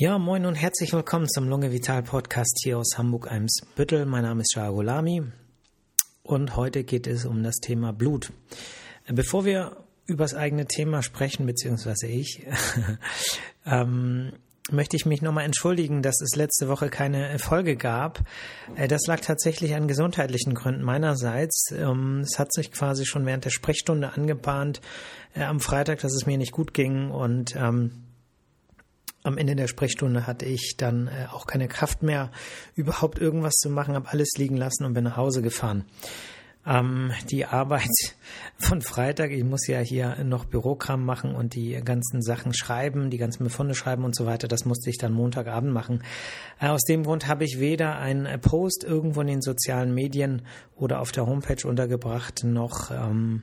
Ja, moin und herzlich willkommen zum Lunge Vital Podcast hier aus Hamburg-Eimsbüttel. Mein Name ist Shah Gulami und heute geht es um das Thema Blut. Bevor wir über das eigene Thema sprechen, beziehungsweise ich, ähm, möchte ich mich nochmal entschuldigen, dass es letzte Woche keine Folge gab. Äh, das lag tatsächlich an gesundheitlichen Gründen meinerseits. Ähm, es hat sich quasi schon während der Sprechstunde angebahnt äh, am Freitag, dass es mir nicht gut ging und ähm, am Ende der Sprechstunde hatte ich dann äh, auch keine Kraft mehr, überhaupt irgendwas zu machen, habe alles liegen lassen und bin nach Hause gefahren. Ähm, die Arbeit von Freitag, ich muss ja hier noch Bürokram machen und die ganzen Sachen schreiben, die ganzen Befunde schreiben und so weiter, das musste ich dann Montagabend machen. Äh, aus dem Grund habe ich weder einen Post irgendwo in den sozialen Medien oder auf der Homepage untergebracht, noch ähm,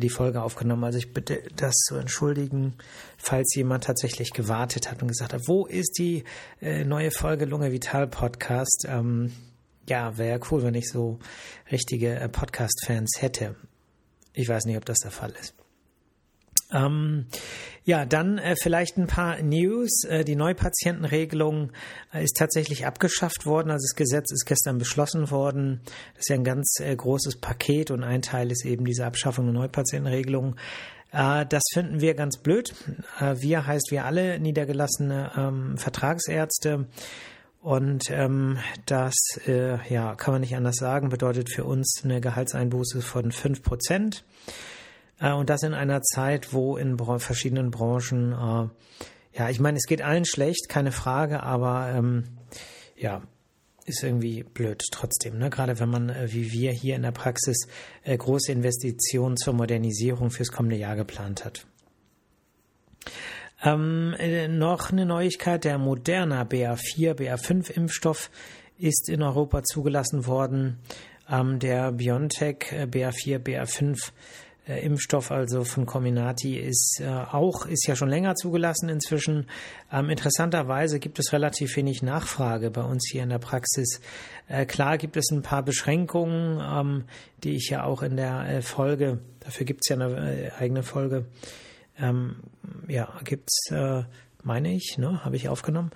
die Folge aufgenommen. Also ich bitte das zu entschuldigen, falls jemand tatsächlich gewartet hat und gesagt hat, wo ist die äh, neue Folge Lunge Vital Podcast? Ähm, ja, wäre cool, wenn ich so richtige äh, Podcast-Fans hätte. Ich weiß nicht, ob das der Fall ist. Ähm, ja, dann äh, vielleicht ein paar News. Äh, die Neupatientenregelung äh, ist tatsächlich abgeschafft worden. Also das Gesetz ist gestern beschlossen worden. Das ist ja ein ganz äh, großes Paket und ein Teil ist eben diese Abschaffung der Neupatientenregelung. Äh, das finden wir ganz blöd. Äh, wir heißt wir alle niedergelassene ähm, Vertragsärzte. Und ähm, das, ja, kann man nicht anders sagen, bedeutet für uns eine Gehaltseinbuße von fünf Prozent. Äh, und das in einer Zeit, wo in verschiedenen Branchen, äh, ja, ich meine, es geht allen schlecht, keine Frage, aber ähm, ja, ist irgendwie blöd trotzdem. Ne? Gerade wenn man, äh, wie wir hier in der Praxis, große Investitionen zur Modernisierung fürs kommende Jahr geplant hat. Ähm, äh, noch eine Neuigkeit, der Moderna BA4, BA5 ist in Europa zugelassen worden. Ähm, der BioNTech äh, BA4, BA5 äh, Impfstoff, also von Comirnaty, ist äh, auch, ist ja schon länger zugelassen inzwischen. Ähm, interessanterweise gibt es relativ wenig Nachfrage bei uns hier in der Praxis. Äh, klar gibt es ein paar Beschränkungen, ähm, die ich ja auch in der äh, Folge, dafür gibt es ja eine äh, eigene Folge, ähm, ja, gibt's äh, meine ich, ne, habe ich aufgenommen,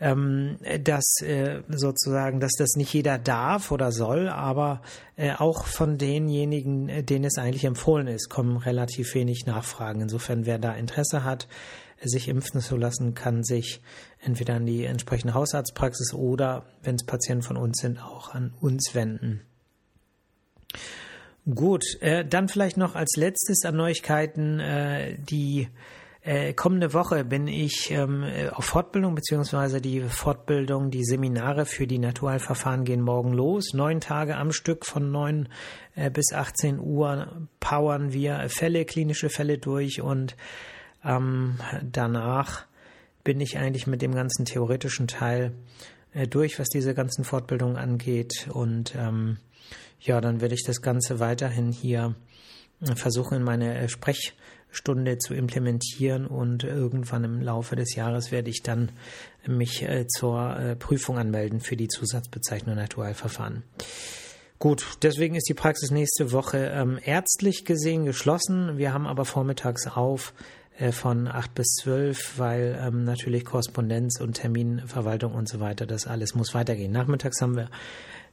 ähm, dass äh, sozusagen, dass das nicht jeder darf oder soll, aber äh, auch von denjenigen, äh, denen es eigentlich empfohlen ist, kommen relativ wenig Nachfragen. Insofern, wer da Interesse hat, sich impfen zu lassen, kann sich entweder an die entsprechende Hausarztpraxis oder, wenn es Patienten von uns sind, auch an uns wenden. Gut, äh, dann vielleicht noch als letztes an Neuigkeiten äh, die äh, kommende Woche bin ich ähm, auf Fortbildung, beziehungsweise die Fortbildung, die Seminare für die Naturheilverfahren gehen morgen los. Neun Tage am Stück von neun äh, bis 18 Uhr powern wir Fälle, klinische Fälle durch und ähm, danach bin ich eigentlich mit dem ganzen theoretischen Teil äh, durch, was diese ganzen Fortbildungen angeht. Und ähm, ja, dann werde ich das Ganze weiterhin hier äh, versuchen, in meine äh, Sprech Stunde zu implementieren und irgendwann im Laufe des Jahres werde ich dann mich äh, zur äh, Prüfung anmelden für die Zusatzbezeichnung Naturalverfahren. Gut, deswegen ist die Praxis nächste Woche ähm, ärztlich gesehen geschlossen. Wir haben aber vormittags auf äh, von 8 bis 12, weil ähm, natürlich Korrespondenz und Terminverwaltung und so weiter, das alles muss weitergehen. Nachmittags haben wir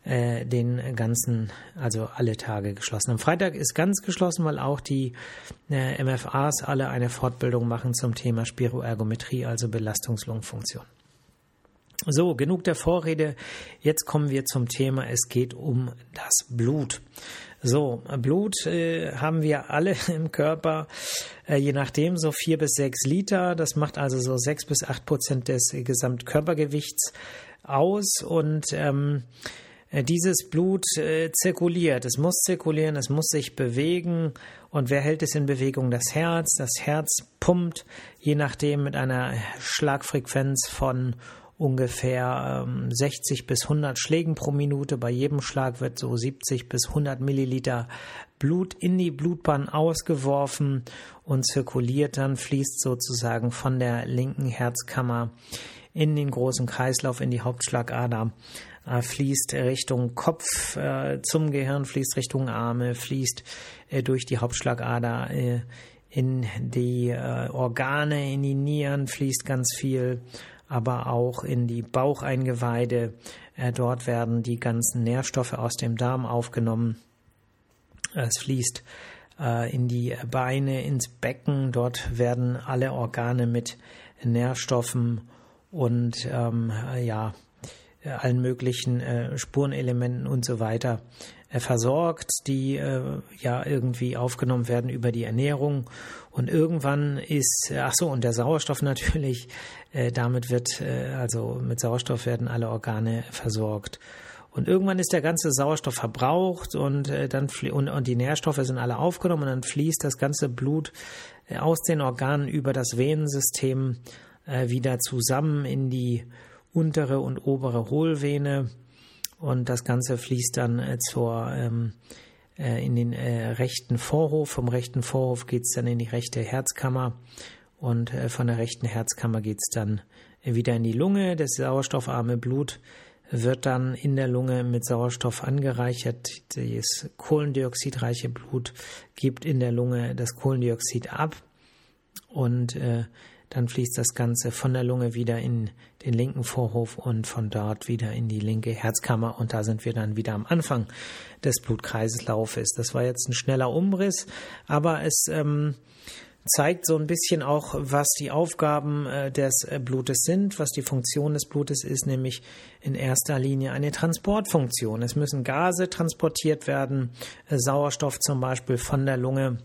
äh, den ganzen, also alle Tage geschlossen. Am Freitag ist ganz geschlossen, weil auch die äh, MFAs alle eine Fortbildung machen zum Thema Spiroergometrie, also Belastungslungenfunktion. So, genug der Vorrede. Jetzt kommen wir zum Thema. Es geht um das Blut. So, Blut äh, haben wir alle im Körper, äh, je nachdem so vier bis sechs Liter. Das macht also so sechs bis acht Prozent des Gesamtkörpergewichts aus und ähm, äh, dieses Blut äh, zirkuliert. Es muss zirkulieren, es muss sich bewegen. Und wer hält es in Bewegung? Das Herz. Das Herz pumpt, je nachdem, mit einer Schlagfrequenz von ungefähr ähm, 60 bis 100 Schlägen pro Minute. Bei jedem Schlag wird so 70 bis 100 Milliliter Blut in die Blutbahn ausgeworfen und zirkuliert dann, fließt sozusagen von der linken Herzkammer in den großen Kreislauf, in die Hauptschlagader äh, fließt Richtung Kopf äh, zum Gehirn, fließt Richtung Arme, fließt äh, durch die Hauptschlagader äh, in die äh, Organe, in die Nieren fließt ganz viel aber auch in die Baucheingeweide. Äh, dort werden die ganzen Nährstoffe aus dem Darm aufgenommen. Es fließt äh, in die Beine, ins Becken. Dort werden alle Organe mit Nährstoffen und ähm, ja, allen möglichen äh, Spurenelementen und so weiter äh, versorgt, die äh, ja irgendwie aufgenommen werden über die Ernährung. Und irgendwann ist, ach so, und der Sauerstoff natürlich, äh, damit wird, äh, also mit Sauerstoff werden alle Organe versorgt. Und irgendwann ist der ganze Sauerstoff verbraucht und äh, dann und, und die Nährstoffe sind alle aufgenommen und dann fließt das ganze Blut äh, aus den Organen über das Venensystem äh, wieder zusammen in die untere und obere Hohlvene und das Ganze fließt dann äh, zur ähm, äh, in den äh, rechten Vorhof. Vom rechten Vorhof geht es dann in die rechte Herzkammer und äh, von der rechten Herzkammer geht es dann wieder in die Lunge. Das sauerstoffarme Blut wird dann in der Lunge mit Sauerstoff angereichert. Das kohlendioxidreiche Blut gibt in der Lunge das Kohlendioxid ab und äh, dann fließt das Ganze von der Lunge wieder in den linken Vorhof und von dort wieder in die linke Herzkammer und da sind wir dann wieder am Anfang des Blutkreislaufes. Das war jetzt ein schneller Umriss, aber es ähm, zeigt so ein bisschen auch, was die Aufgaben äh, des äh, Blutes sind, was die Funktion des Blutes ist, nämlich in erster Linie eine Transportfunktion. Es müssen Gase transportiert werden, äh, Sauerstoff zum Beispiel von der Lunge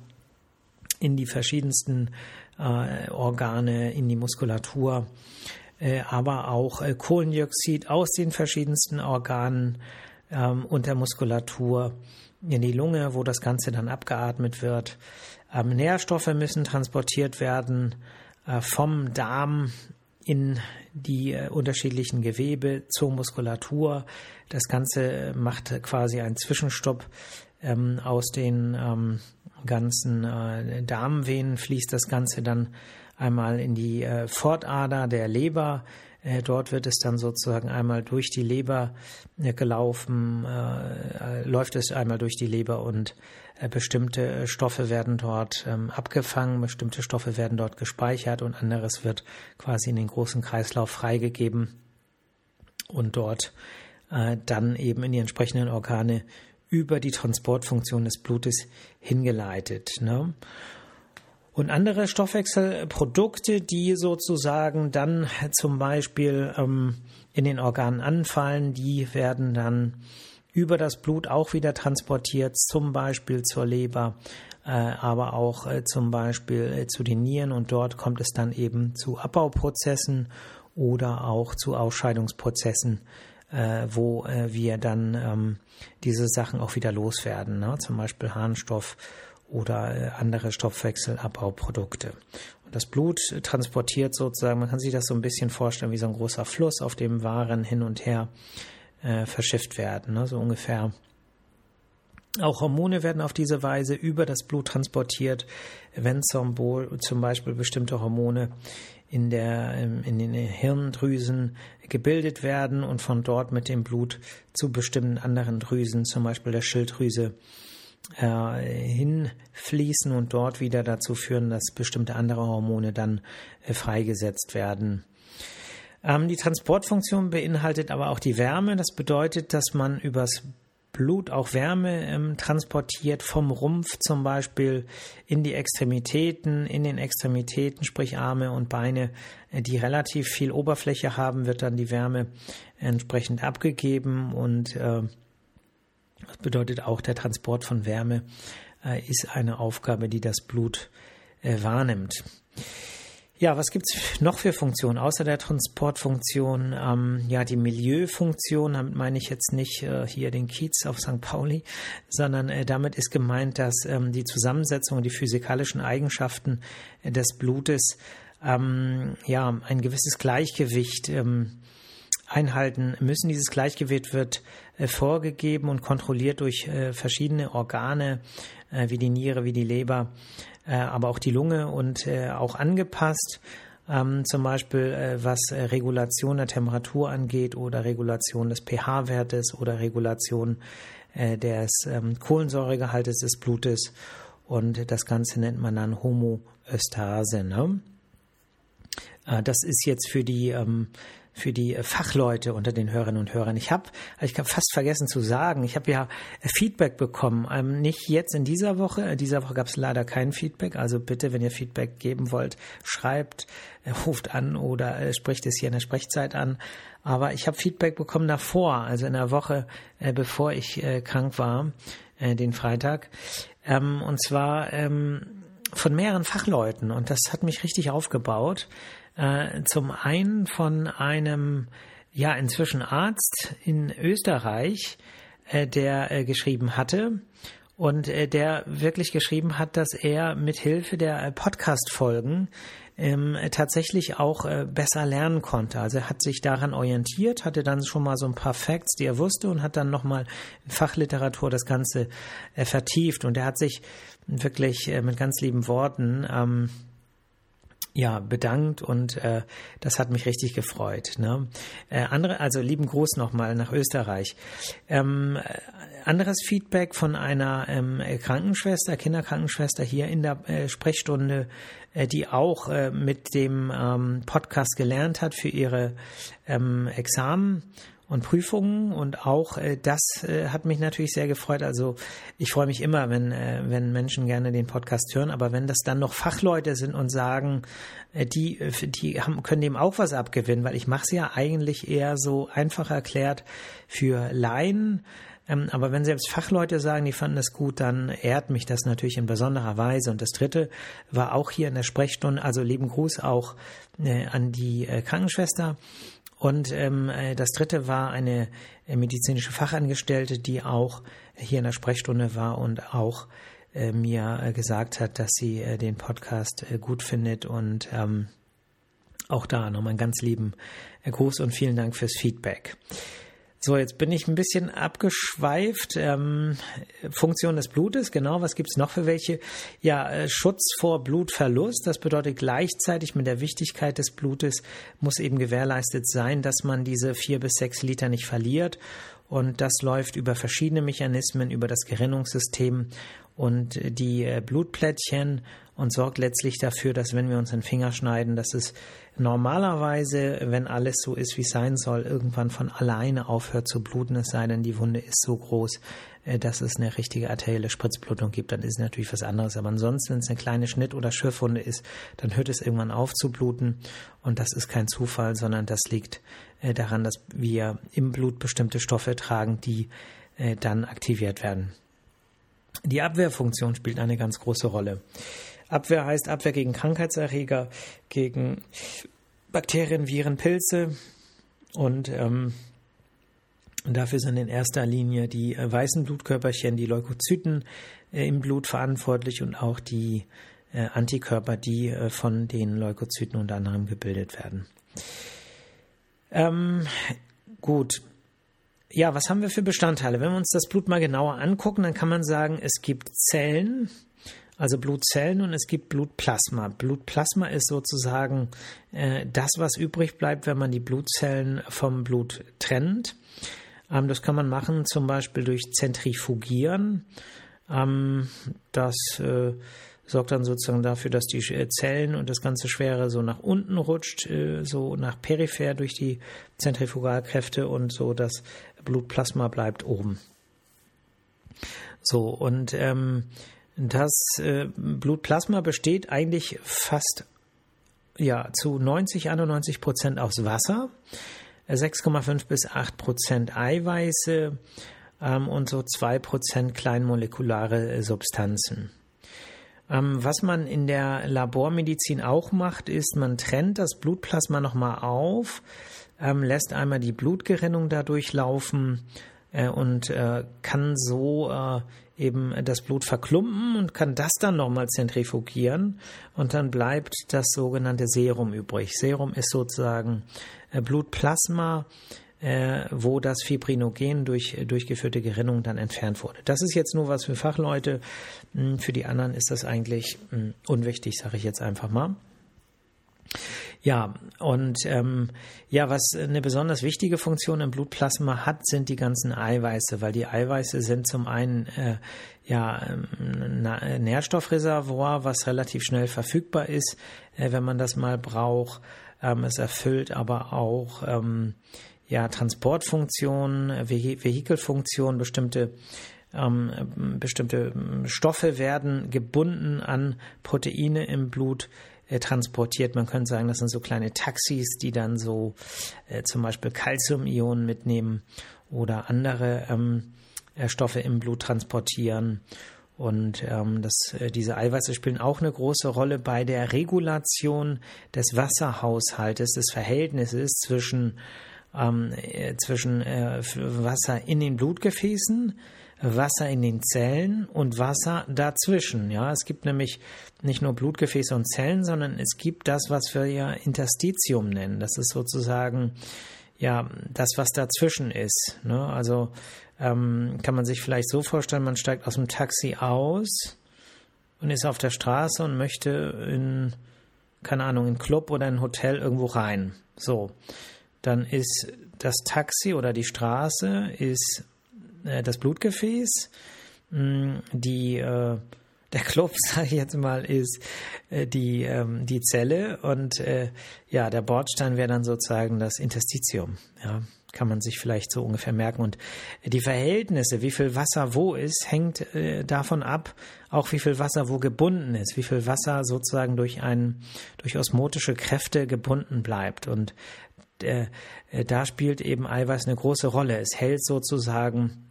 in die verschiedensten äh, Organe, in die Muskulatur, äh, aber auch äh, Kohlendioxid aus den verschiedensten Organen ähm, und der Muskulatur in die Lunge, wo das Ganze dann abgeatmet wird. Ähm, Nährstoffe müssen transportiert werden äh, vom Darm in die äh, unterschiedlichen Gewebe zur Muskulatur. Das Ganze macht quasi einen Zwischenstopp ähm, aus den ähm, ganzen äh, Darmvenen fließt das Ganze dann einmal in die äh, Fortader der Leber. Äh, dort wird es dann sozusagen einmal durch die Leber äh, gelaufen, äh, äh, läuft es einmal durch die Leber und bestimmte Stoffe werden dort ähm, abgefangen, bestimmte Stoffe werden dort gespeichert und anderes wird quasi in den großen Kreislauf freigegeben und dort dann eben in die entsprechenden Organe über die Transportfunktion des Blutes hingeleitet. Ne? Und andere Stoffwechselprodukte, die sozusagen dann zum Beispiel ähm, in den Organen anfallen, die werden dann über das Blut auch wieder transportiert, zum Beispiel zur Leber, äh, aber auch äh, zum Beispiel äh, zu den Nieren und dort kommt es dann eben zu Abbauprozessen oder auch zu Ausscheidungsprozessen äh, wo äh, wir dann ähm, diese Sachen auch wieder loswerden, ne? zum Beispiel Harnstoff oder äh, andere Stoffwechselabbauprodukte. Und das Blut transportiert sozusagen, man kann sich das so ein bisschen vorstellen wie so ein großer Fluss, auf dem Waren hin und her äh, verschifft werden, ne? so ungefähr. Auch Hormone werden auf diese Weise über das Blut transportiert, wenn zum, zum Beispiel bestimmte Hormone in, der, ähm, in den Hirndrüsen gebildet werden und von dort mit dem Blut zu bestimmten anderen Drüsen, zum Beispiel der Schilddrüse, äh, hinfließen und dort wieder dazu führen, dass bestimmte andere Hormone dann äh, freigesetzt werden. Ähm, die Transportfunktion beinhaltet aber auch die Wärme. Das bedeutet, dass man übers Blut auch Wärme ähm, transportiert vom Rumpf zum Beispiel in die Extremitäten, in den Extremitäten, sprich Arme und Beine, äh, die relativ viel Oberfläche haben, wird dann die Wärme entsprechend abgegeben und äh, das bedeutet auch der Transport von Wärme äh, ist eine Aufgabe, die das Blut äh, wahrnimmt. Ja, was gibt es noch für Funktionen außer der Transportfunktion? Ähm, ja, die Milieufunktion, damit meine ich jetzt nicht äh, hier den Kiez auf St. Pauli, sondern äh, damit ist gemeint, dass ähm, die Zusammensetzung und die physikalischen Eigenschaften äh, des Blutes ähm, ja ein gewisses Gleichgewicht ähm, einhalten müssen. Dieses Gleichgewicht wird äh, vorgegeben und kontrolliert durch äh, verschiedene Organe äh, wie die Niere, wie die Leber äh, aber auch die Lunge und äh, auch angepasst. Ähm, zum Beispiel äh, was äh, Regulation der Temperatur angeht oder Regulation des pH-Wertes oder Regulation des ähm, Kohlensäuregehaltes des Blutes. Und das Ganze nennt man dann Homöostase. Ne? Das ist jetzt für die ähm, für die Fachleute unter den Hörerinnen und Hörern. Ich habe, ich habe fast vergessen zu sagen, ich habe ja Feedback bekommen. Ähm, nicht jetzt in dieser Woche. In dieser Woche gab es leider kein Feedback. Also bitte, wenn ihr Feedback geben wollt, schreibt, äh, ruft an oder äh, spricht es hier in der Sprechzeit an. Aber ich habe Feedback bekommen davor, also in der Woche, äh, bevor ich äh, krank war, äh, den Freitag. Ähm, und zwar ähm, von mehreren Fachleuten. Und das hat mich richtig aufgebaut. Äh, zum einen von einem, ja, inzwischen Arzt in Österreich, äh, der äh, geschrieben hatte und äh, der wirklich geschrieben hat, dass er mit Hilfe der äh, Podcast-Folgen ähm, tatsächlich auch äh, besser lernen konnte. Also er hat sich daran orientiert, hatte dann schon mal so ein paar Facts, die er wusste und hat dann nochmal in Fachliteratur das Ganze vertieft. Und er hat sich wirklich mit ganz lieben Worten ähm, ja, bedankt und äh, das hat mich richtig gefreut. Ne? Äh, andere, also lieben Gruß nochmal nach Österreich. Ähm, äh, anderes Feedback von einer ähm, Krankenschwester, Kinderkrankenschwester hier in der äh, Sprechstunde, äh, die auch äh, mit dem ähm, Podcast gelernt hat für ihre ähm, Examen und Prüfungen und auch äh, das äh, hat mich natürlich sehr gefreut. Also ich freue mich immer, wenn, äh, wenn Menschen gerne den Podcast hören, aber wenn das dann noch Fachleute sind und sagen, äh, die, äh, die haben, können dem auch was abgewinnen, weil ich mache es ja eigentlich eher so einfach erklärt für Laien. Ähm, aber wenn selbst Fachleute sagen, die fanden es gut, dann ehrt mich das natürlich in besonderer Weise. Und das dritte war auch hier in der Sprechstunde, also lieben Gruß auch äh, an die äh, Krankenschwester und ähm, äh, das dritte war eine äh, medizinische Fachangestellte, die auch hier in der Sprechstunde war und auch äh, mir äh, gesagt hat, dass sie äh, den Podcast äh, gut findet und ähm, auch da nochmal einen ganz lieben Gruß und vielen Dank fürs Feedback. So, jetzt bin ich ein bisschen abgeschweift. Ähm, Funktion des Blutes, genau, was gibt's noch für welche? Ja, äh, Schutz vor Blutverlust, das bedeutet gleichzeitig mit der Wichtigkeit des Blutes muss eben gewährleistet sein, dass man diese vier bis sechs Liter nicht verliert. Und das läuft über verschiedene Mechanismen, über das Gerinnungssystem und die äh, Blutplättchen und sorgt letztlich dafür, dass wenn wir uns den Finger schneiden, dass es normalerweise, wenn alles so ist, wie es sein soll, irgendwann von alleine aufhört zu bluten, es sei denn, die Wunde ist so groß, äh, dass es eine richtige arterielle Spritzblutung gibt, dann ist natürlich was anderes. Aber ansonsten, wenn es eine kleine Schnitt- oder Schürfwunde ist, dann hört es irgendwann auf zu bluten und das ist kein Zufall, sondern das liegt äh, daran, dass wir im Blut bestimmte Stoffe tragen, die dann aktiviert werden. Die Abwehrfunktion spielt eine ganz große Rolle. Abwehr heißt Abwehr gegen Krankheitserreger, gegen Bakterien, Viren, Pilze und ähm, dafür sind in erster Linie die äh, weißen Blutkörperchen, die Leukozyten äh, im Blut verantwortlich und auch die äh, Antikörper, die äh, von den Leukozyten unter anderem gebildet werden. Ähm, gut, ja, was haben wir für Bestandteile? Wenn wir uns das Blut mal genauer angucken, dann kann man sagen, es gibt Zellen, also Blutzellen und es gibt Blutplasma. Blutplasma ist sozusagen äh, das, was übrig bleibt, wenn man die Blutzellen vom Blut trennt. Ähm, das kann man machen zum Beispiel durch Zentrifugieren. Ähm, das äh, sorgt dann sozusagen dafür, dass die äh, Zellen und das ganze Schwere so nach unten rutscht, äh, so nach peripher durch die Zentrifugalkräfte und so das Blutplasma bleibt oben. So, und ähm, das äh, Blutplasma besteht eigentlich fast ja, zu 90, 91 Prozent aus Wasser, 6,5 bis 8 Prozent Eiweiße ähm, und so 2 Prozent kleinmolekulare Substanzen. Ähm, was man in der Labormedizin auch macht, ist, man trennt das Blutplasma nochmal auf, ähm, lässt einmal die Blutgerinnung dadurch laufen äh, und äh, kann so äh, eben das Blut verklumpen und kann das dann nochmal zentrifugieren und dann bleibt das sogenannte Serum übrig. Serum ist sozusagen Blutplasma, äh, wo das Fibrinogen durch durchgeführte Gerinnung dann entfernt wurde. Das ist jetzt nur was für Fachleute. Hm, für die anderen ist das eigentlich hm, unwichtig, sage ich jetzt einfach mal. Ja, und ähm, ja, was eine besonders wichtige Funktion im Blutplasma hat, sind die ganzen Eiweiße, weil die Eiweiße sind zum einen äh, ja ein Nährstoffreservoir, was relativ schnell verfügbar ist, äh, wenn man das mal braucht. Ähm, es erfüllt aber auch ähm, ja, Transportfunktionen, Ve Vehikelfunktionen, bestimmte ähm, bestimmte Stoffe werden gebunden an Proteine im Blut äh, transportiert. Man könnte sagen, das sind so kleine Taxis, die dann so äh, zum Beispiel Calcium-Ionen mitnehmen oder andere ähm, äh, Stoffe im Blut transportieren. Und ähm, das, äh, diese Eiweiße spielen auch eine große Rolle bei der Regulation des Wasserhaushaltes, des Verhältnisses zwischen, ähm, äh, zwischen äh, Wasser in den Blutgefäßen, Wasser in den Zellen und Wasser dazwischen. Ja, es gibt nämlich nicht nur Blutgefäße und Zellen, sondern es gibt das, was wir ja Interstitium nennen. Das ist sozusagen ja das, was dazwischen ist. Ne? Also ähm, kann man sich vielleicht so vorstellen, man steigt aus dem Taxi aus und ist auf der Straße und möchte in, keine Ahnung, in Club oder in ein Hotel irgendwo rein. So, dann ist das Taxi oder die Straße ist äh, das Blutgefäß, mh, mm, die äh, der Club, sage ich jetzt mal, ist äh, die, ähm, die Zelle und äh, ja, der Bordstein wäre dann sozusagen das Interstitium. Ja, kann man sich vielleicht so ungefähr merken. Und die Verhältnisse, wie viel Wasser wo ist, hängt äh, davon ab, auch wie viel Wasser wo gebunden ist, wie viel Wasser sozusagen durch ein, durch osmotische Kräfte gebunden bleibt. Und äh, äh, da spielt eben Eiweiß eine große Rolle. Es hält sozusagen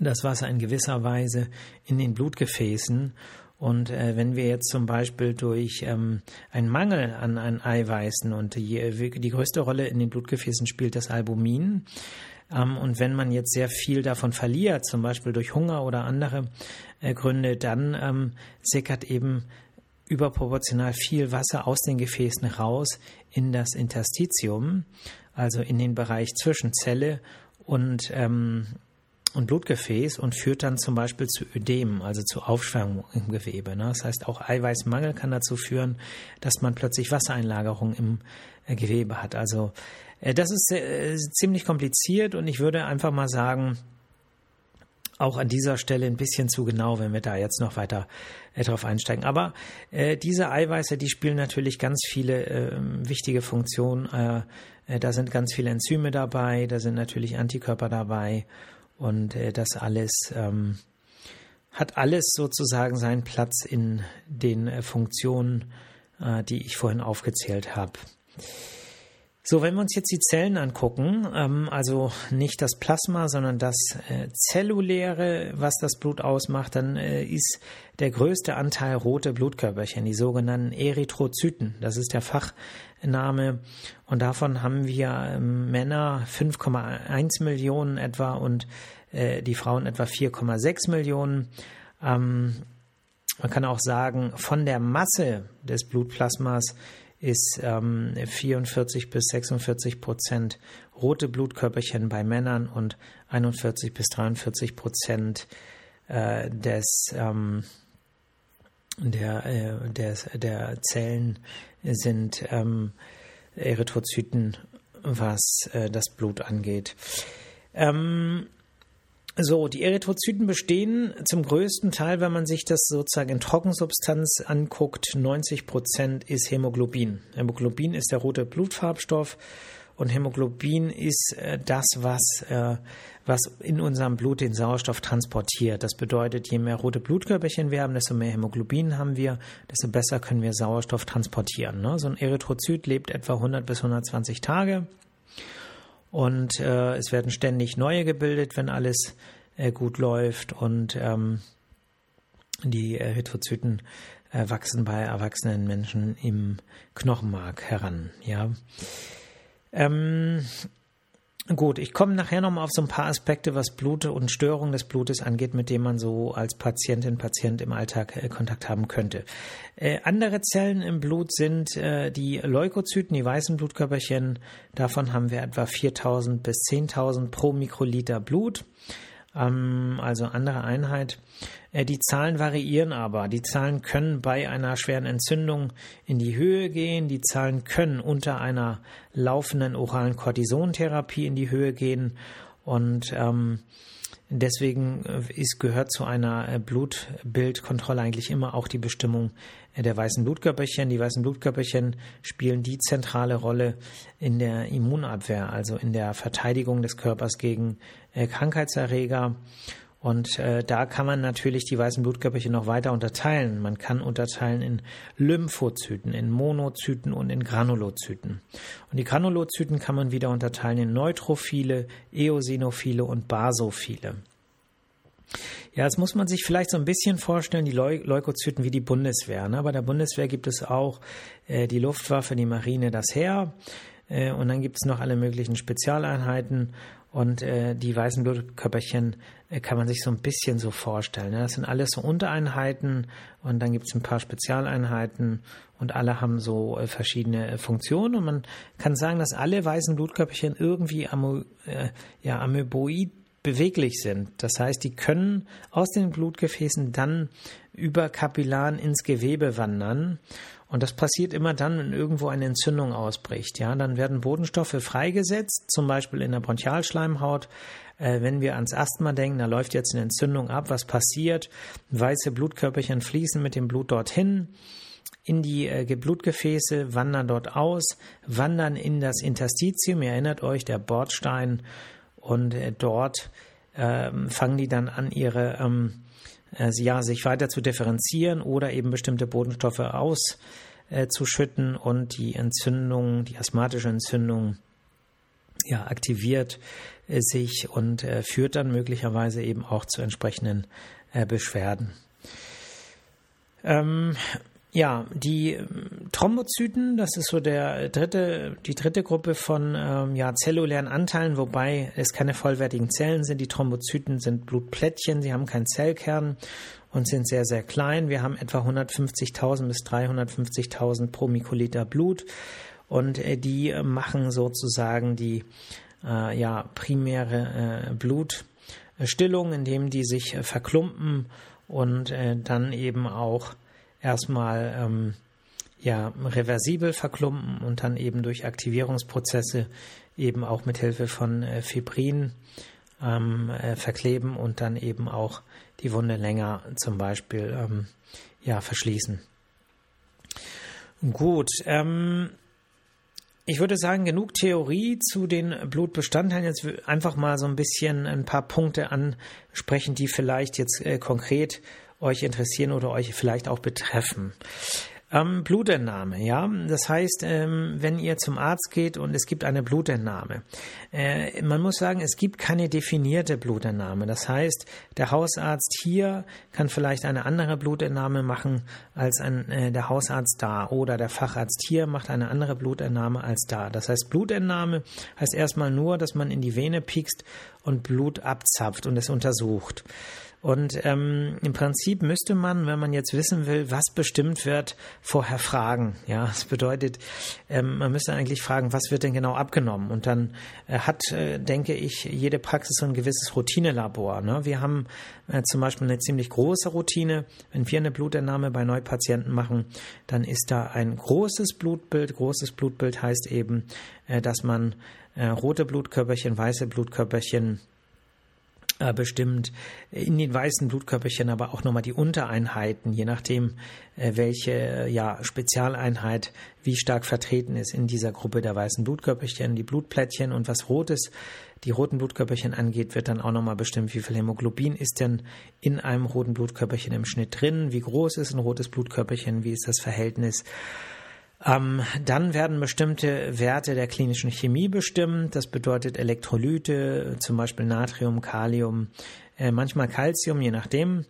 das Wasser in gewisser Weise in den Blutgefäßen und äh, wenn wir jetzt zum Beispiel durch ähm, einen Mangel an, an Eiweißen und die, äh, die größte Rolle in den Blutgefäßen spielt das Albumin, ähm, und wenn man jetzt sehr viel davon verliert, zum Beispiel durch Hunger oder andere äh, Gründe, dann ähm, sickert eben überproportional viel Wasser aus den Gefäßen raus in das Interstitium, also in den Bereich zwischen Zelle und ähm, und Blutgefäß und führt dann zum Beispiel zu Ödem, also zu Aufschwemmung im Gewebe. Ne? Das heißt, auch Eiweißmangel kann dazu führen, dass man plötzlich Wassereinlagerung im äh, Gewebe hat. Also äh, das ist äh, ziemlich kompliziert und ich würde einfach mal sagen, auch an dieser Stelle ein bisschen zu genau, wenn wir da jetzt noch weiter äh, drauf einsteigen. Aber äh, diese Eiweiße, die spielen natürlich ganz viele äh, wichtige Funktionen. Äh, da sind ganz viele Enzyme dabei, da sind natürlich Antikörper dabei und äh, das alles ähm, hat alles sozusagen seinen Platz in den äh, Funktionen, äh, die ich vorhin aufgezählt habe. So, wenn wir uns jetzt die Zellen angucken, ähm, also nicht das Plasma, sondern das äh, Zelluläre, was das Blut ausmacht, dann äh, ist der größte Anteil rote Blutkörperchen, die sogenannten Erythrozyten. Das ist der Fachname. Und davon haben wir ähm, Männer 5,1 Millionen etwa und äh, die Frauen etwa 4,6 Millionen. Ähm, man kann auch sagen, von der Masse des Blutplasmas ist ähm, 44 bis 46 Prozent rote Blutkörperchen bei Männern und 41 bis 43 Prozent äh, des ähm, der, äh, des, der Zellen sind ähm, Erythrozyten, was äh, das Blut angeht. Ähm, so, die Erythrozyten bestehen zum größten Teil, wenn man sich das sozusagen in Trockensubstanz anguckt, 90 Prozent ist Hämoglobin. Hämoglobin ist der rote Blutfarbstoff und Hämoglobin ist äh, das, was, äh, was in unserem Blut den Sauerstoff transportiert. Das bedeutet, je mehr rote Blutkörperchen wir haben, desto mehr Hämoglobin haben wir, desto besser können wir Sauerstoff transportieren. Ne? So ein Erythrozyt lebt etwa 100 bis 120 Tage und äh, es werden ständig neue gebildet, wenn alles äh, gut läuft und ähm, die Erythrozyten äh, wachsen bei erwachsenen Menschen im Knochenmark heran. Ja. Ähm, Gut, ich komme nachher nochmal auf so ein paar Aspekte, was Blut und Störungen des Blutes angeht, mit denen man so als Patientin, Patient im Alltag äh, Kontakt haben könnte. Äh, andere Zellen im Blut sind äh, die Leukozyten, die weißen Blutkörperchen. Davon haben wir etwa 4000 bis 10.000 pro Mikroliter Blut ähm, also andere Einheit. Äh, die Zahlen variieren aber. Die Zahlen können bei einer schweren Entzündung in die Höhe gehen. Die Zahlen können unter einer laufenden oralen Kortisontherapie in die Höhe gehen. Und ähm, deswegen ist, gehört zu einer Blutbildkontrolle eigentlich immer auch die Bestimmung der weißen Blutkörperchen. Die weißen Blutkörperchen spielen die zentrale Rolle in der Immunabwehr, also in der Verteidigung des Körpers gegen Krankheitserreger. Und äh, da kann man natürlich die weißen Blutkörperchen noch weiter unterteilen. Man kann unterteilen in Lymphozyten, in Monozyten und in Granulozyten. Und die Granulozyten kann man wieder unterteilen in Neutrophile, Eosinophile und Basophile. Ja, jetzt muss man sich vielleicht so ein bisschen vorstellen, die Leu Leukozyten wie die Bundeswehr. Ne? Bei der Bundeswehr gibt es auch äh, die Luftwaffe, die Marine, das Heer. Äh, und dann gibt es noch alle möglichen Spezialeinheiten. Und äh, die weißen Blutkörperchen äh, kann man sich so ein bisschen so vorstellen. Ne? Das sind alles so Untereinheiten und dann gibt es ein paar Spezialeinheiten und alle haben so äh, verschiedene äh, Funktionen. Und man kann sagen, dass alle weißen Blutkörperchen irgendwie amo, äh, ja, amöboid beweglich sind. Das heißt, die können aus den Blutgefäßen dann über Kapillaren ins Gewebe wandern und das passiert immer dann, wenn irgendwo eine Entzündung ausbricht. Ja, dann werden Bodenstoffe freigesetzt, zum Beispiel in der Bronchialschleimhaut. Äh, wenn wir ans Asthma denken, da läuft jetzt eine Entzündung ab. Was passiert? Weiße Blutkörperchen fließen mit dem Blut dorthin in die äh, Blutgefäße, wandern dort aus, wandern in das Interstitium. Ihr erinnert euch, der Bordstein. Und äh, dort ähm, fangen die dann an, ihre ähm, äh, ja, sich weiter zu differenzieren oder eben bestimmte Bodenstoffe auszuschütten und die Entzündung, die asthmatische Entzündung ja, aktiviert äh, sich und äh, führt dann möglicherweise eben auch zu entsprechenden Beschwerden. Ähm, ja, die ähm, Thrombozyten, das ist so der dritte, die dritte Gruppe von ähm, ja, zellulären Anteilen, wobei es keine vollwertigen Zellen sind. Die Thrombozyten sind Blutplättchen, sie haben keinen Zellkern und sind sehr, sehr klein. Wir haben etwa 150.000 bis 350.000 pro Mikroliter Blut und äh, die machen sozusagen die äh, ja, primäre äh, Blutstillung, indem die sich äh, verklumpen und äh, dann eben auch erstmal ähm, ja, reversibel verklumpen und dann eben durch Aktivierungsprozesse eben auch mit Hilfe von äh, Fibrin ähm, äh, verkleben und dann eben auch die Wunde länger zum Beispiel ähm, ja, verschließen. Gut, ähm, ich würde sagen, genug Theorie zu den Blutbestandteilen. Jetzt einfach mal so ein bisschen ein paar Punkte ansprechen, die vielleicht jetzt äh, konkret euch interessieren oder euch vielleicht auch betreffen. Ähm, Blutentnahme, ja. Das heißt, ähm, wenn ihr zum Arzt geht und es gibt eine Blutentnahme, äh, man muss sagen, es gibt keine definierte Blutentnahme. Das heißt, der Hausarzt hier kann vielleicht eine andere Blutentnahme machen als ein, äh, der Hausarzt da oder der Facharzt hier macht eine andere Blutentnahme als da. Das heißt, Blutentnahme heißt erstmal nur, dass man in die Vene piekst und Blut abzapft und es untersucht. Und ähm, im Prinzip müsste man, wenn man jetzt wissen will, was bestimmt wird, vorher fragen. Ja, das bedeutet, ähm, man müsste eigentlich fragen, was wird denn genau abgenommen? Und dann äh, hat, äh, denke ich, jede Praxis so ein gewisses Routinelabor. Ne? Wir haben äh, zum Beispiel eine ziemlich große Routine. Wenn wir eine Blutentnahme bei Neupatienten machen, dann ist da ein großes Blutbild. Großes Blutbild heißt eben, äh, dass man äh, rote Blutkörperchen, weiße Blutkörperchen, bestimmt in den weißen Blutkörperchen aber auch nochmal die Untereinheiten, je nachdem, äh, welche ja, Spezialeinheit wie stark vertreten ist in dieser Gruppe der weißen Blutkörperchen, die Blutplättchen. Und was rotes, die roten Blutkörperchen angeht, wird dann auch nochmal bestimmt, wie viel Hämoglobin ist denn in einem roten Blutkörperchen im Schnitt drin, wie groß ist ein rotes Blutkörperchen, wie ist das Verhältnis ähm, dann werden bestimmte Werte der klinischen Chemie bestimmt. Das bedeutet Elektrolyte, zum Beispiel Natrium, Kalium, äh, manchmal Calcium, je nachdem.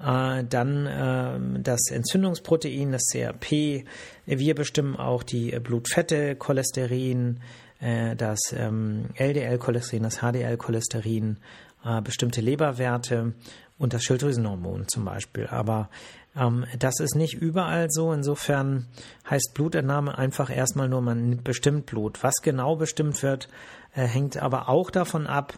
Äh, dann äh, das Entzündungsprotein, das CRP. Wir bestimmen auch die Blutfette, Cholesterin, äh, das ähm, LDL-Cholesterin, das HDL-Cholesterin, äh, bestimmte Leberwerte und das Schilddrüsenhormon zum Beispiel. Aber ähm, das ist nicht überall so. Insofern heißt Blutentnahme einfach erstmal nur, man nimmt bestimmt Blut. Was genau bestimmt wird, äh, hängt aber auch davon ab,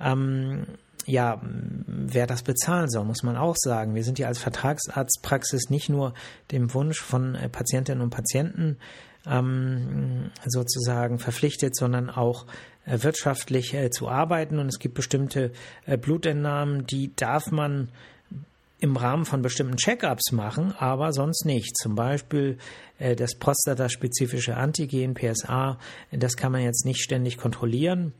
ähm, ja, wer das bezahlen soll, muss man auch sagen. Wir sind ja als Vertragsarztpraxis nicht nur dem Wunsch von äh, Patientinnen und Patienten ähm, sozusagen verpflichtet, sondern auch äh, wirtschaftlich äh, zu arbeiten und es gibt bestimmte äh, Blutentnahmen, die darf man im Rahmen von bestimmten Check-ups machen, aber sonst nicht. Zum Beispiel äh, das prostataspezifische Antigen, PSA, das kann man jetzt nicht ständig kontrollieren.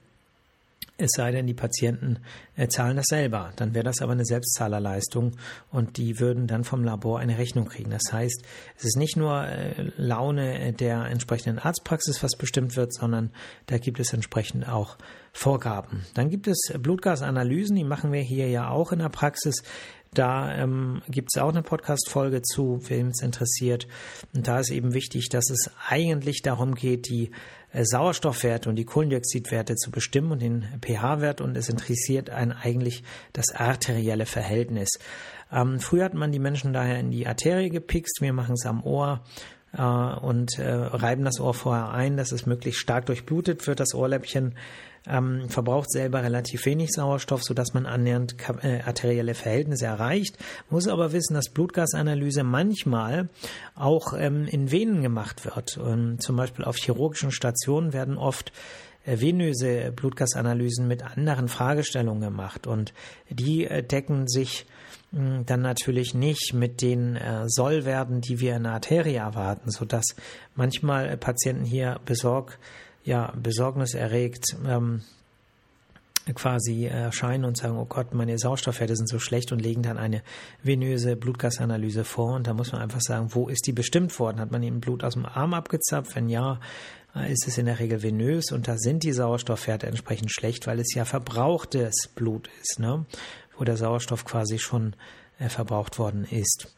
Es sei denn, die Patienten äh, zahlen das selber. Dann wäre das aber eine Selbstzahlerleistung und die würden dann vom Labor eine Rechnung kriegen. Das heißt, es ist nicht nur äh, Laune der entsprechenden Arztpraxis, was bestimmt wird, sondern da gibt es entsprechend auch Vorgaben. Dann gibt es Blutgasanalysen, die machen wir hier ja auch in der Praxis. Da ähm, gibt es auch eine Podcast-Folge zu, wem es interessiert. Und da ist eben wichtig, dass es eigentlich darum geht, die äh, Sauerstoffwerte und die Kohlendioxidwerte zu bestimmen und den pH-Wert. Und es interessiert einen eigentlich das arterielle Verhältnis. Ähm, früher hat man die Menschen daher in die Arterie gepikst. Wir machen es am Ohr äh, und äh, reiben das Ohr vorher ein, dass es möglichst stark durchblutet wird, das Ohrläppchen ähm, verbraucht selber relativ wenig Sauerstoff, sodass man annähernd äh, arterielle Verhältnisse erreicht. Muss aber wissen, dass Blutgasanalyse manchmal auch ähm, in Venen gemacht wird. Und zum Beispiel auf chirurgischen Stationen werden oft äh, venöse Blutgasanalysen mit anderen Fragestellungen gemacht und die äh, decken sich hm, dann natürlich nicht mit den äh, Sollwerten, die wir in der Arterie erwarten, sodass manchmal Patienten hier besorgt ja, besorgniserregt ähm, quasi erscheinen und sagen, oh Gott, meine Sauerstoffwerte sind so schlecht und legen dann eine venöse Blutgasanalyse vor. Und da muss man einfach sagen, wo ist die bestimmt worden? Hat man ihnen Blut aus dem Arm abgezapft? Wenn ja, ist es in der Regel venös und da sind die Sauerstoffwerte entsprechend schlecht, weil es ja verbrauchtes Blut ist, ne? wo der Sauerstoff quasi schon äh, verbraucht worden ist.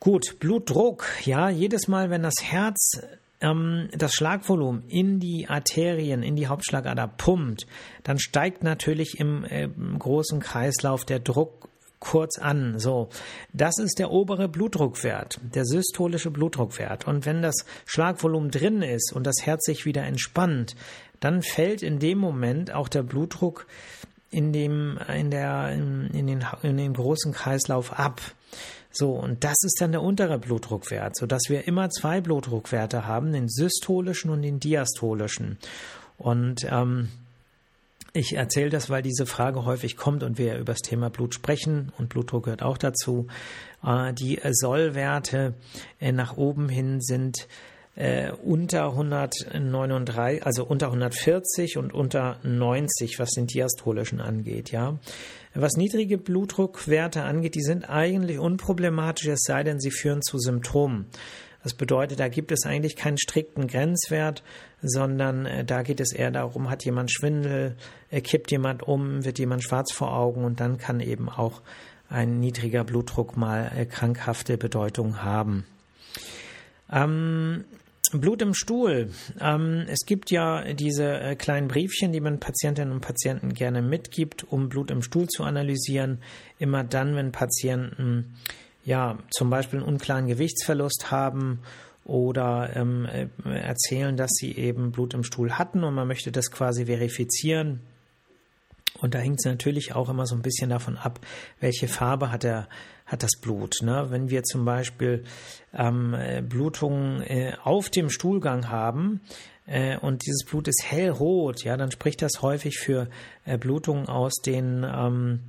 Gut, Blutdruck. Ja, jedes Mal, wenn das Herz ähm, das Schlagvolumen in die Arterien, in die Hauptschlagader pumpt, dann steigt natürlich im, äh, großen Kreislauf der Druck kurz an. So, das ist der obere Blutdruckwert, der systolische Blutdruckwert. Und wenn das Schlagvolumen drin ist und das Herz sich wieder entspannt, dann fällt in dem Moment auch der Blutdruck in dem, in der, in, in den, in den großen Kreislauf ab. So, und das ist dann der untere Blutdruckwert, sodass wir immer zwei Blutdruckwerte haben, den systolischen und den diastolischen. Und ähm, ich erzähle das, weil diese Frage häufig kommt und wir über das Thema Blut sprechen und Blutdruck gehört auch dazu. Äh, die Sollwerte äh, nach oben hin sind äh, unter 139, also unter 140 und unter 90, was den diastolischen angeht, ja. Was niedrige Blutdruckwerte angeht, die sind eigentlich unproblematisch, es sei denn, sie führen zu Symptomen. Das bedeutet, da gibt es eigentlich keinen strikten Grenzwert, sondern äh, da geht es eher darum, hat jemand Schwindel, äh, kippt jemand um, wird jemand schwarz vor Augen und dann kann eben auch ein niedriger Blutdruck mal äh, krankhafte Bedeutung haben. Ähm, Blut im Stuhl. Ähm, es gibt ja diese äh, kleinen Briefchen, die man Patientinnen und Patienten gerne mitgibt, um Blut im Stuhl zu analysieren. Immer dann, wenn Patienten ja zum Beispiel einen unklaren Gewichtsverlust haben oder ähm, äh, erzählen, dass sie eben Blut im Stuhl hatten und man möchte das quasi verifizieren. Und da hängt es natürlich auch immer so ein bisschen davon ab, welche Farbe hat der hat das Blut. Ne? Wenn wir zum Beispiel ähm, Blutungen äh, auf dem Stuhlgang haben, äh, und dieses Blut ist hellrot, ja, dann spricht das häufig für äh, Blutungen aus den ähm,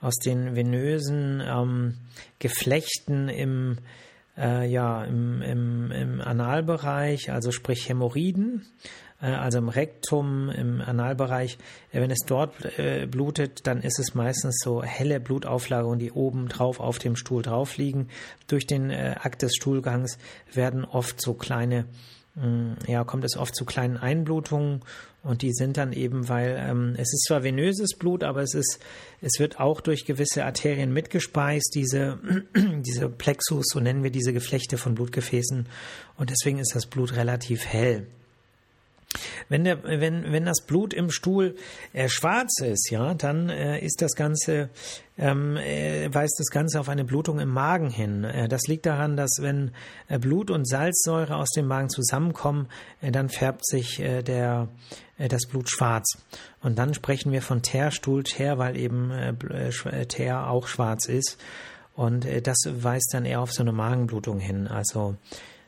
aus den venösen ähm, Geflechten im äh, ja im, im, im Analbereich, also sprich Hämorrhoiden. Äh, also im Rektum, im Analbereich. Äh, wenn es dort äh, blutet, dann ist es meistens so helle Blutauflagerungen, die oben drauf auf dem Stuhl drauf liegen. Durch den Akt des Stuhlgangs werden oft so kleine mm, ja, kommt es oft zu kleinen Einblutungen und die sind dann eben, weil ähm, es ist zwar venöses Blut, aber es ist, es wird auch durch gewisse Arterien mitgespeist, diese, diese Plexus, so nennen wir diese Geflechte von Blutgefäßen und deswegen ist das Blut relativ hell. Wenn, der, wenn, wenn das Blut im Stuhl äh, schwarz ist, ja, dann äh, ist das Ganze, ähm, äh, weist das Ganze auf eine Blutung im Magen hin. Äh, das liegt daran, dass wenn äh, Blut und Salzsäure aus dem Magen zusammenkommen, äh, dann färbt sich der, das Blut schwarz. Und dann sprechen wir von Teerstuhl, Teer, weil eben Teer auch schwarz ist. Und das weist dann eher auf so eine Magenblutung hin. Also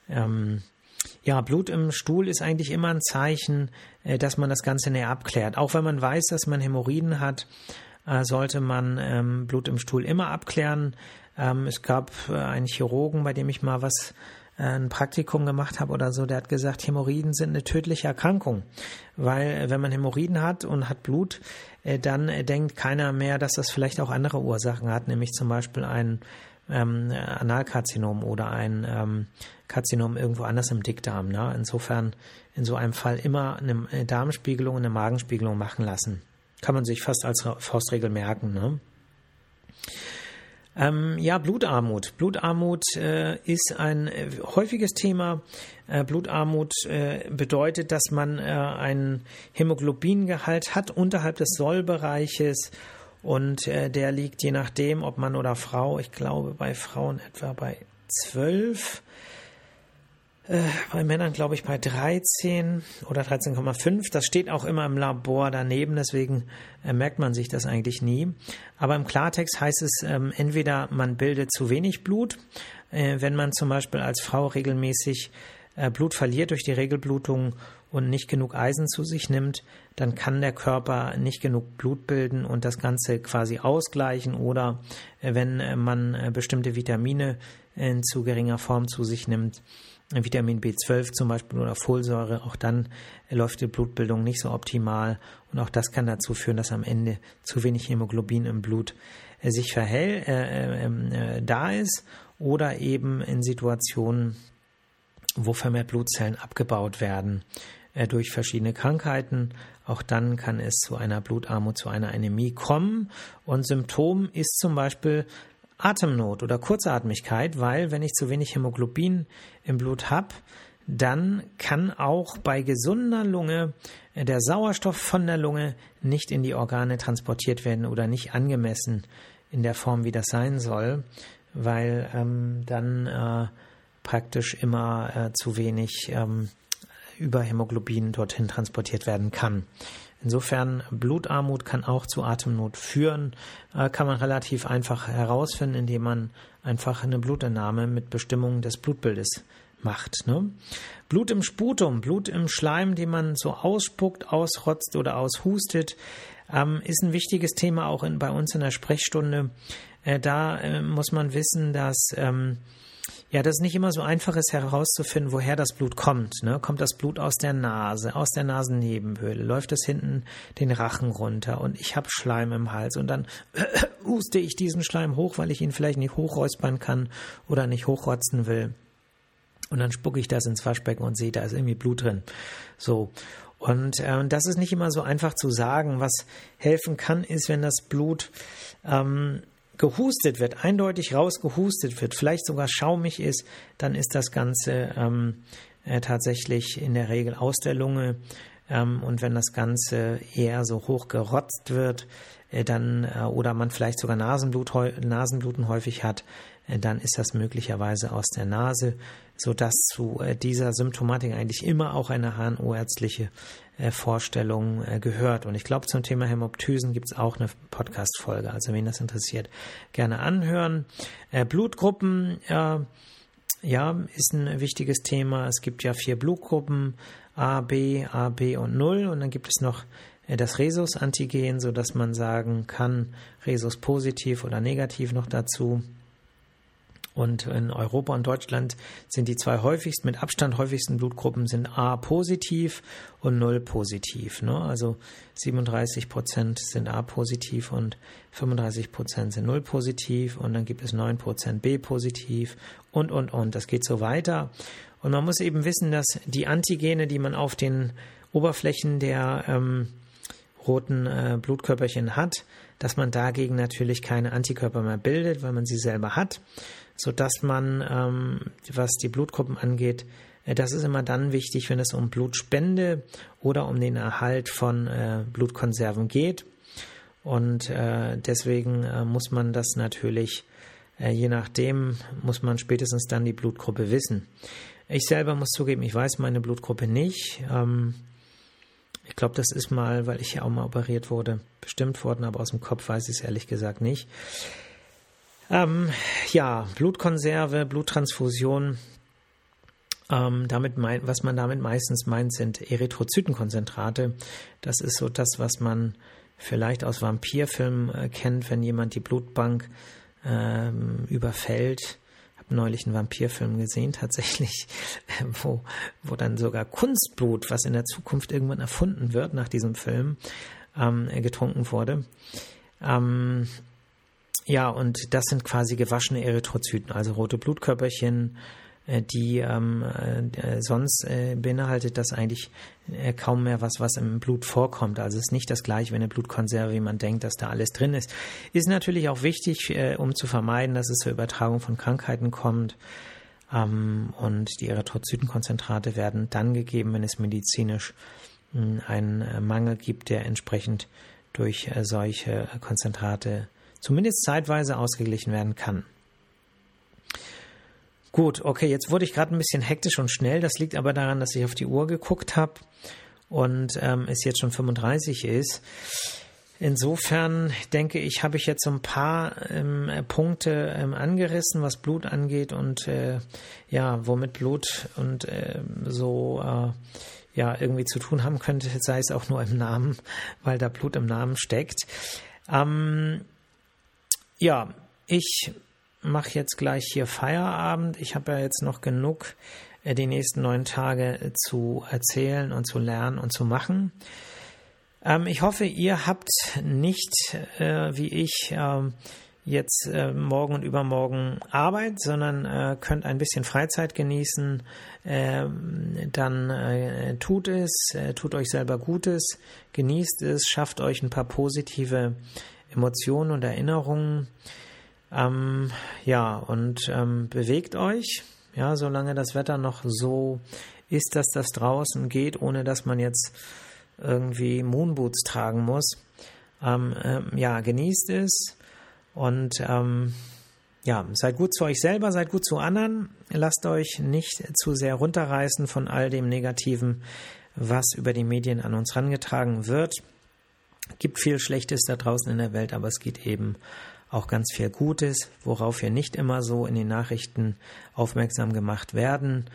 ähm, ja, Blut im Stuhl ist eigentlich immer ein Zeichen, äh, dass man das Ganze näher abklärt. Auch wenn man weiß, dass man Hämorrhoiden hat, äh, sollte man ähm, Blut im Stuhl immer abklären. Ähm, es gab äh, einen Chirurgen, bei dem ich mal was ein Praktikum gemacht habe oder so, der hat gesagt, Hämorrhoiden sind eine tödliche Erkrankung, weil wenn man Hämorrhoiden hat und hat Blut, dann denkt keiner mehr, dass das vielleicht auch andere Ursachen hat, nämlich zum Beispiel ein ähm, Analkarzinom oder ein ähm, Karzinom irgendwo anders im Dickdarm. Ne? Insofern in so einem Fall immer eine Darmspiegelung und eine Magenspiegelung machen lassen. Kann man sich fast als Faustregel merken. Ne? Ähm, ja, Blutarmut. Blutarmut äh, ist ein äh, häufiges Thema. Äh, Blutarmut äh, bedeutet, dass man äh, einen Hämoglobingehalt hat unterhalb des Sollbereiches und äh, der liegt je nachdem, ob Mann oder Frau, ich glaube bei Frauen etwa bei 12 äh, bei Männern glaube ich bei 13 oder 13,5. Das steht auch immer im Labor daneben, deswegen äh, merkt man sich das eigentlich nie. Aber im Klartext heißt es ähm, entweder man bildet zu wenig Blut, äh, wenn man zum Beispiel als Frau regelmäßig äh, Blut verliert durch die Regelblutung und nicht genug Eisen zu sich nimmt, dann kann der Körper nicht genug Blut bilden und das Ganze quasi ausgleichen oder äh, wenn man bestimmte Vitamine in zu geringer Form zu sich nimmt, Vitamin B12 zum Beispiel oder Folsäure, auch dann läuft die Blutbildung nicht so optimal und auch das kann dazu führen, dass am Ende zu wenig Hämoglobin im Blut äh, sich verhält, äh, ähm, äh, da ist oder eben in Situationen, wo vermehrt Blutzellen abgebaut werden äh, durch verschiedene Krankheiten. Auch dann kann es zu einer Blutarmut, zu einer Anämie kommen. Und Symptom ist zum Beispiel Atemnot oder Kurzatmigkeit, weil wenn ich zu wenig Hämoglobin im Blut habe, dann kann auch bei gesunder Lunge äh, der Sauerstoff von der Lunge nicht in die Organe transportiert werden oder nicht angemessen in der Form, wie das sein soll, weil ähm, dann äh, praktisch immer äh, zu wenig ähm, Überhämoglobin dorthin transportiert werden kann. Insofern Blutarmut kann auch zu Atemnot führen, äh, kann man relativ einfach herausfinden, indem man einfach eine Blutentnahme mit Bestimmung des Blutbildes macht. Ne? Blut im Sputum, Blut im Schleim, den man so ausspuckt, ausrotzt oder aushustet, ähm, ist ein wichtiges Thema auch in, bei uns in der Sprechstunde. Äh, da äh, muss man wissen, dass ähm, ja, das nicht immer so einfach ist herauszufinden, woher das Blut kommt. Ne? Kommt das Blut aus der Nase, aus der Nasennebenhöhle, läuft es hinten den Rachen runter und ich habe Schleim im Hals und dann huste ich diesen Schleim hoch, weil ich ihn vielleicht nicht hochräuspern kann oder nicht hochrotzen will. Und dann spucke ich das ins Waschbecken und sehe, da ist irgendwie Blut drin. So. Und äh, das ist nicht immer so einfach zu sagen. Was helfen kann, ist, wenn das Blut ähm, gehustet wird, eindeutig rausgehustet wird, vielleicht sogar schaumig ist, dann ist das Ganze ähm, äh, tatsächlich in der Regel aus der Lunge. Ähm, und wenn das Ganze eher so hoch gerotzt wird, äh, dann äh, oder man vielleicht sogar Nasenblut, Nasenbluten häufig hat, äh, dann ist das möglicherweise aus der Nase, so dass zu äh, dieser Symptomatik eigentlich immer auch eine HNO-ärztliche äh, Vorstellung gehört. Und ich glaube, zum Thema Hämoptysen gibt es auch eine Podcast-Folge. Also, wen das interessiert, gerne anhören. Blutgruppen, ja, ist ein wichtiges Thema. Es gibt ja vier Blutgruppen, A, B, A, B und 0. Und dann gibt es noch das Rhesus-Antigen, sodass man sagen kann, Rhesus positiv oder negativ noch dazu. Und in Europa und Deutschland sind die zwei häufigsten, mit Abstand häufigsten Blutgruppen sind A positiv und 0 positiv. Ne? Also 37 Prozent sind A positiv und 35 Prozent sind 0 positiv und dann gibt es 9 Prozent B positiv und, und, und. Das geht so weiter. Und man muss eben wissen, dass die Antigene, die man auf den Oberflächen der ähm, roten äh, Blutkörperchen hat, dass man dagegen natürlich keine Antikörper mehr bildet, weil man sie selber hat so dass man, ähm, was die Blutgruppen angeht, äh, das ist immer dann wichtig, wenn es um Blutspende oder um den Erhalt von äh, Blutkonserven geht. Und äh, deswegen äh, muss man das natürlich, äh, je nachdem, muss man spätestens dann die Blutgruppe wissen. Ich selber muss zugeben, ich weiß meine Blutgruppe nicht. Ähm, ich glaube, das ist mal, weil ich ja auch mal operiert wurde, bestimmt worden, aber aus dem Kopf weiß ich es ehrlich gesagt nicht. Ähm, ja, Blutkonserve, Bluttransfusion. Ähm, damit mein, was man damit meistens meint, sind Erythrozytenkonzentrate. Das ist so das, was man vielleicht aus Vampirfilmen äh, kennt, wenn jemand die Blutbank ähm, überfällt. Neulich einen Vampirfilm gesehen, tatsächlich, wo, wo dann sogar Kunstblut, was in der Zukunft irgendwann erfunden wird nach diesem Film, ähm, getrunken wurde. Ähm, ja, und das sind quasi gewaschene Erythrozyten, also rote Blutkörperchen, äh, die ähm, äh, sonst äh, beinhaltet das eigentlich äh, kaum mehr was, was im Blut vorkommt. Also es ist nicht das gleiche wie eine Blutkonserve, wie man denkt, dass da alles drin ist. Ist natürlich auch wichtig, äh, um zu vermeiden, dass es zur Übertragung von Krankheiten kommt. Ähm, und die Erythrozytenkonzentrate werden dann gegeben, wenn es medizinisch mh, hm, einen äh, Mangel gibt, der entsprechend durch solche Konzentrate zumindest zeitweise ausgeglichen werden kann. Gut, okay, jetzt wurde ich gerade ein bisschen hektisch und schnell. Das liegt aber daran, dass ich auf die Uhr geguckt habe und ähm, es jetzt schon 35 ist. Insofern denke ich, habe ich jetzt so ein paar ähm, Punkte ähm, angerissen, was Blut angeht und äh, ja, womit Blut und äh, so äh, ja irgendwie zu tun haben könnte, sei es auch nur im Namen, weil da Blut im Namen steckt. Ähm, ja, ich mache jetzt gleich hier Feierabend. Ich habe ja jetzt noch genug äh, die nächsten neun Tage äh, zu erzählen und zu lernen und zu machen. Ähm, ich hoffe, ihr habt nicht äh, wie ich äh, jetzt morgen und übermorgen Arbeit, sondern könnt ein bisschen Freizeit genießen. Ähm, dann tut es, tut euch selber Gutes, genießt es, schafft euch ein paar positive Emotionen und Erinnerungen. Ähm, ja, und ähm, bewegt euch, ja, solange das Wetter noch so ist, dass das draußen geht, ohne dass man jetzt irgendwie Moonboots tragen muss. Ähm, ähm, ja, genießt es und ähm, ja, seid gut zu euch selber, seid gut zu anderen, lasst euch nicht zu sehr runterreißen von all dem Negativen, was über die Medien an uns rangetragen wird. Gibt viel Schlechtes da draußen in der Welt, aber es geht eben auch ganz viel Gutes, worauf wir nicht immer so in den Nachrichten aufmerksam gemacht werden.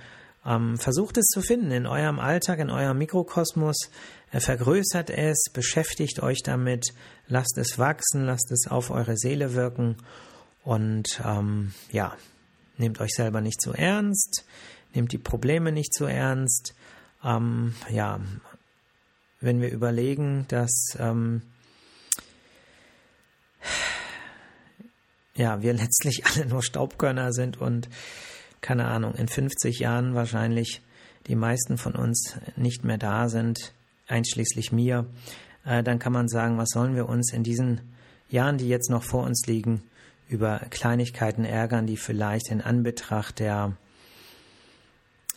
Ähm, versucht es zu finden in eurem Alltag, in eurem Mikrokosmos. Äh, vergrößert es, beschäftigt euch damit, lasst es wachsen, lasst es auf eure Seele wirken und ähm, ja, nehmt euch selber nicht zu ernst, nehmt die Probleme nicht zu ernst. Ähm, ja, wenn wir überlegen, dass ähm, ja, wir letztlich alle nur Staubkörner sind und keine Ahnung, in 50 Jahren wahrscheinlich die meisten von uns nicht mehr da sind, einschließlich mir, äh, dann kann man sagen, was sollen wir uns in diesen Jahren, die jetzt noch vor uns liegen, über Kleinigkeiten ärgern, die vielleicht in Anbetracht der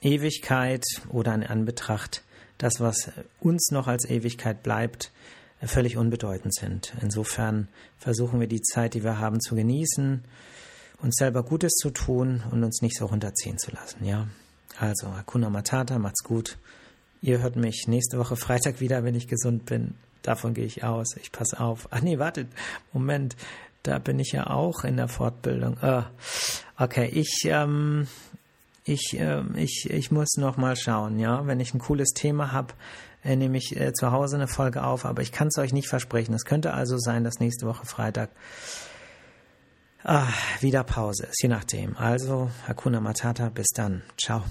Ewigkeit oder in Anbetracht das, was uns noch als Ewigkeit bleibt, völlig unbedeutend sind. Insofern versuchen wir die Zeit, die wir haben, zu genießen, uns selber Gutes zu tun und uns nicht so runterziehen zu lassen. Ja, also Hakuna Matata, macht's gut. Ihr hört mich nächste Woche Freitag wieder, wenn ich gesund bin. Davon gehe ich aus. Ich passe auf. Ach nee, wartet. Moment. Da bin ich ja auch in der Fortbildung. Uh, okay, ich, ähm, ich, äh, ich, ich muss noch mal schauen, ja. Wenn ich ein cooles Thema habe, äh, nehme ich äh, zu Hause eine Folge auf, aber ich kann es euch nicht versprechen. Es könnte also sein, dass nächste Woche Freitag ah, wieder Pause ist, je nachdem. Also, Hakuna Matata, bis dann. Ciao.